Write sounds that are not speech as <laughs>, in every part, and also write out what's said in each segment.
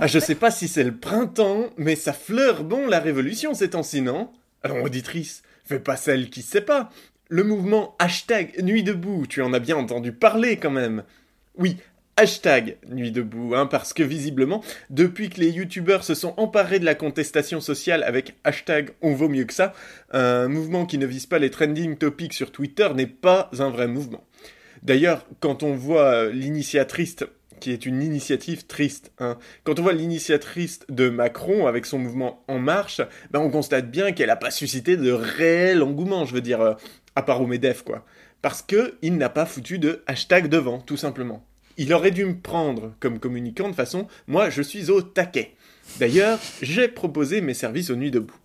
Ah, je sais pas si c'est le printemps, mais ça fleure bon la révolution ces temps-ci, non? Alors, auditrice, fais pas celle qui sait pas. Le mouvement hashtag Nuit debout, tu en as bien entendu parler quand même. Oui, hashtag Nuit debout, hein, parce que visiblement, depuis que les youtubeurs se sont emparés de la contestation sociale avec hashtag On vaut mieux que ça, un mouvement qui ne vise pas les trending topics sur Twitter n'est pas un vrai mouvement. D'ailleurs, quand on voit l'initiatrice qui est une initiative triste. Hein. Quand on voit l'initiatrice de Macron avec son mouvement En Marche, ben on constate bien qu'elle n'a pas suscité de réel engouement, je veux dire, euh, à part au MEDEF, quoi. Parce qu'il n'a pas foutu de hashtag devant, tout simplement. Il aurait dû me prendre comme communicant de façon, moi je suis au taquet. D'ailleurs, j'ai proposé mes services aux nuits debout.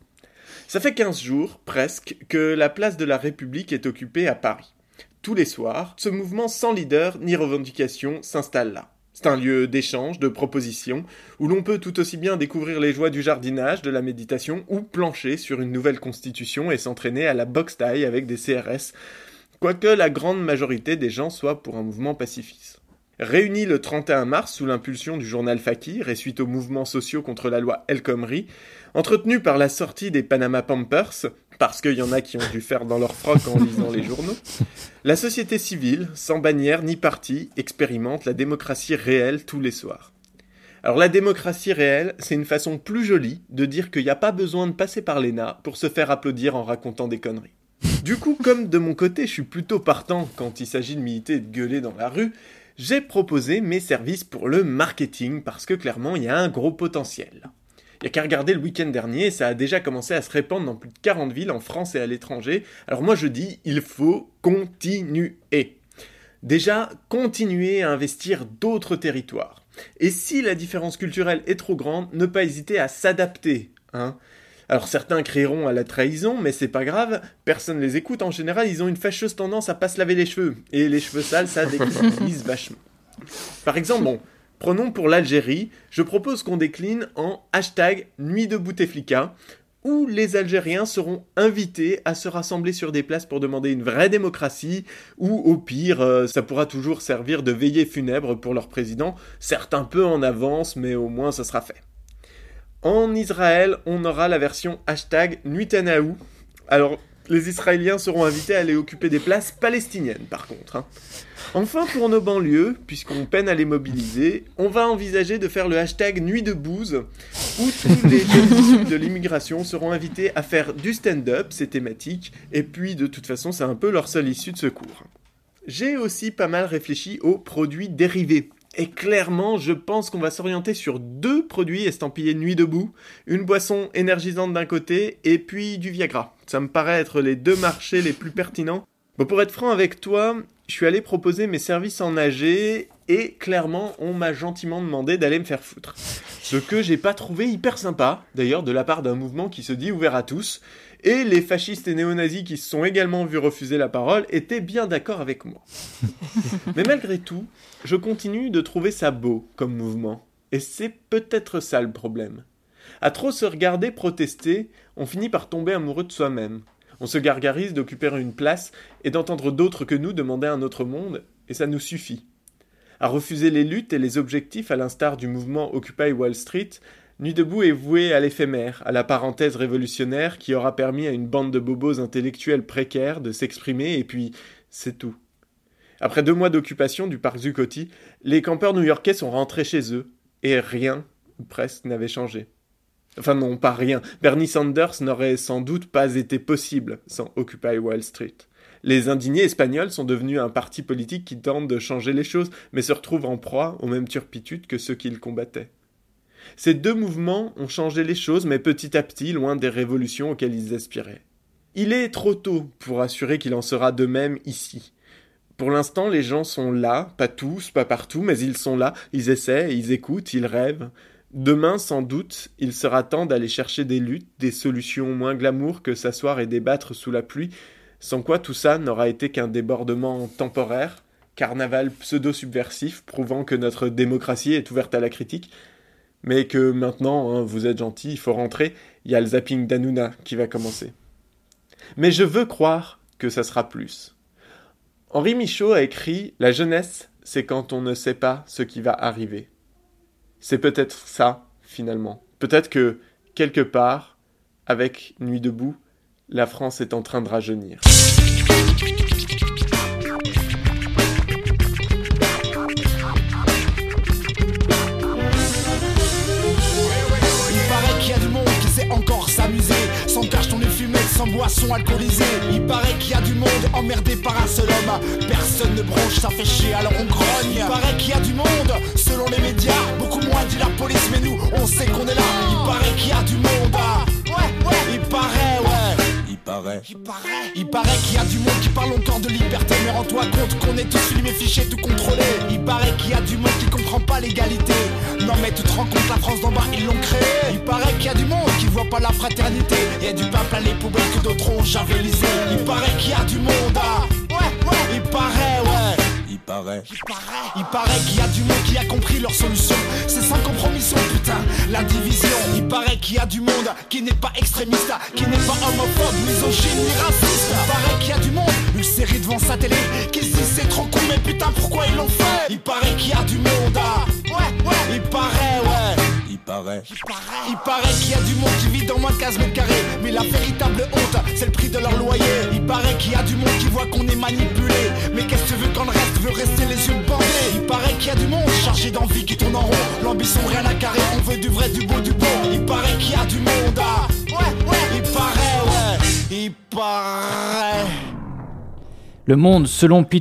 Ça fait 15 jours, presque, que la place de la République est occupée à Paris. Tous les soirs, ce mouvement sans leader ni revendication s'installe là. C'est un lieu d'échange, de proposition, où l'on peut tout aussi bien découvrir les joies du jardinage, de la méditation, ou plancher sur une nouvelle constitution et s'entraîner à la boxe taille avec des CRS, quoique la grande majorité des gens soient pour un mouvement pacifiste. Réunis le 31 mars sous l'impulsion du journal Fakir et suite aux mouvements sociaux contre la loi El Khomri, entretenu par la sortie des Panama Pampers, parce qu'il y en a qui ont dû faire dans leur froc en lisant les journaux, la société civile, sans bannière ni parti, expérimente la démocratie réelle tous les soirs. Alors la démocratie réelle, c'est une façon plus jolie de dire qu'il n'y a pas besoin de passer par l'ENA pour se faire applaudir en racontant des conneries. Du coup, comme de mon côté, je suis plutôt partant quand il s'agit de militer et de gueuler dans la rue, j'ai proposé mes services pour le marketing parce que clairement, il y a un gros potentiel. Il n'y a qu'à regarder le week-end dernier, ça a déjà commencé à se répandre dans plus de 40 villes en France et à l'étranger. Alors moi je dis, il faut continuer. Déjà, continuer à investir d'autres territoires. Et si la différence culturelle est trop grande, ne pas hésiter à s'adapter. Hein alors certains crieront à la trahison, mais c'est pas grave, personne les écoute. En général, ils ont une fâcheuse tendance à pas se laver les cheveux. Et les cheveux sales, ça déclinise <laughs> vachement. Par exemple, bon, Prenons pour l'Algérie, je propose qu'on décline en hashtag Nuit de Bouteflika, où les Algériens seront invités à se rassembler sur des places pour demander une vraie démocratie, ou au pire, euh, ça pourra toujours servir de veillée funèbre pour leur président, certes un peu en avance, mais au moins ça sera fait. En Israël, on aura la version hashtag Nuitanaou. Alors, les Israéliens seront invités à aller occuper des places palestiniennes, par contre. Hein. Enfin, pour nos banlieues, puisqu'on peine à les mobiliser, on va envisager de faire le hashtag Nuit de Bouse, où tous les <laughs> jeunes de l'immigration seront invités à faire du stand-up, c'est thématique, et puis de toute façon, c'est un peu leur seule issue de secours. J'ai aussi pas mal réfléchi aux produits dérivés. Et clairement, je pense qu'on va s'orienter sur deux produits estampillés Nuit debout, une boisson énergisante d'un côté et puis du Viagra. Ça me paraît être les deux marchés les plus pertinents. Bon, pour être franc avec toi, je suis allé proposer mes services en AG et clairement, on m'a gentiment demandé d'aller me faire foutre. Ce que j'ai pas trouvé hyper sympa, d'ailleurs, de la part d'un mouvement qui se dit ouvert à tous. Et les fascistes et néo-nazis qui se sont également vus refuser la parole étaient bien d'accord avec moi. <laughs> Mais malgré tout, je continue de trouver ça beau comme mouvement. Et c'est peut-être ça le problème. À trop se regarder protester, on finit par tomber amoureux de soi-même. On se gargarise d'occuper une place et d'entendre d'autres que nous demander un autre monde, et ça nous suffit. À refuser les luttes et les objectifs à l'instar du mouvement Occupy Wall Street, Nuit debout est voué à l'éphémère, à la parenthèse révolutionnaire qui aura permis à une bande de bobos intellectuels précaires de s'exprimer et puis c'est tout. Après deux mois d'occupation du parc Zuccotti, les campeurs new-yorkais sont rentrés chez eux et rien, ou presque, n'avait changé. Enfin non, pas rien. Bernie Sanders n'aurait sans doute pas été possible sans Occupy Wall Street. Les indignés espagnols sont devenus un parti politique qui tente de changer les choses, mais se retrouve en proie aux mêmes turpitudes que ceux qui le combattaient. Ces deux mouvements ont changé les choses, mais petit à petit, loin des révolutions auxquelles ils aspiraient. Il est trop tôt pour assurer qu'il en sera de même ici. Pour l'instant, les gens sont là, pas tous, pas partout, mais ils sont là, ils essaient, ils écoutent, ils rêvent. Demain, sans doute, il sera temps d'aller chercher des luttes, des solutions moins glamour que s'asseoir et débattre sous la pluie, sans quoi tout ça n'aura été qu'un débordement temporaire, carnaval pseudo-subversif prouvant que notre démocratie est ouverte à la critique, mais que maintenant, hein, vous êtes gentil, il faut rentrer, il y a le zapping d'Anouna qui va commencer. Mais je veux croire que ça sera plus. Henri Michaud a écrit La jeunesse, c'est quand on ne sait pas ce qui va arriver. C'est peut-être ça, finalement. Peut-être que, quelque part, avec Nuit debout, la France est en train de rajeunir. sans boisson alcoolisée. Il paraît qu'il y a du monde emmerdé par un seul homme. Personne ne bronche, ça fait chier, alors on grogne. Il paraît qu'il y a du monde, selon les médias. Beaucoup moins dit la police, mais nous, on sait qu'on est là. Il paraît qu'il y a du monde. Ouais, ouais, il paraît, ouais. Il paraît. Il paraît. Il paraît qu'il y a du monde qui parle encore de liberté. Mais rends-toi compte qu'on est tous filmés, fichés, tout contrôlés. Il paraît qu'il y a du monde qui comprend pas l'égalité. Non, mais tu te rends compte, la France d'en bas, ils l'ont créé. Il paraît qu'il y a du monde qui voit pas la fraternité. Il y a du peuple à les poubelles que d'autres ont javelisé. Il paraît qu'il y a du monde, ah. Il paraît, ouais. Il paraît. Il paraît qu'il y a du monde qui a compris leur solution. C'est sans compromission, putain, la division. Il paraît qu'il y a du monde qui n'est pas extrémiste, qui n'est pas homophobe, misogyne ni raciste. Il paraît qu'il y a du monde, une série devant sa télé, qui se dit c'est trop cool, mais putain, pourquoi ils l'ont fait? Il paraît qu'il y a du monde, paraît. Il paraît qu'il y a du monde qui vit dans moins de 15 mètres carrés. Mais la véritable honte, c'est le prix de leur loyer. Il paraît qu'il y a du monde qui voit qu'on est manipulé. Mais qu'est-ce que tu veux quand le reste veut rester les yeux bandés? Il paraît qu'il y a du monde chargé d'envie qui tourne en rond. L'ambition rien à carrer, on veut du vrai, du beau, du bon. Il paraît qu'il y a du monde. Ah. Ouais, ouais, il paraît, ouais. Il paraît. Le monde selon Peter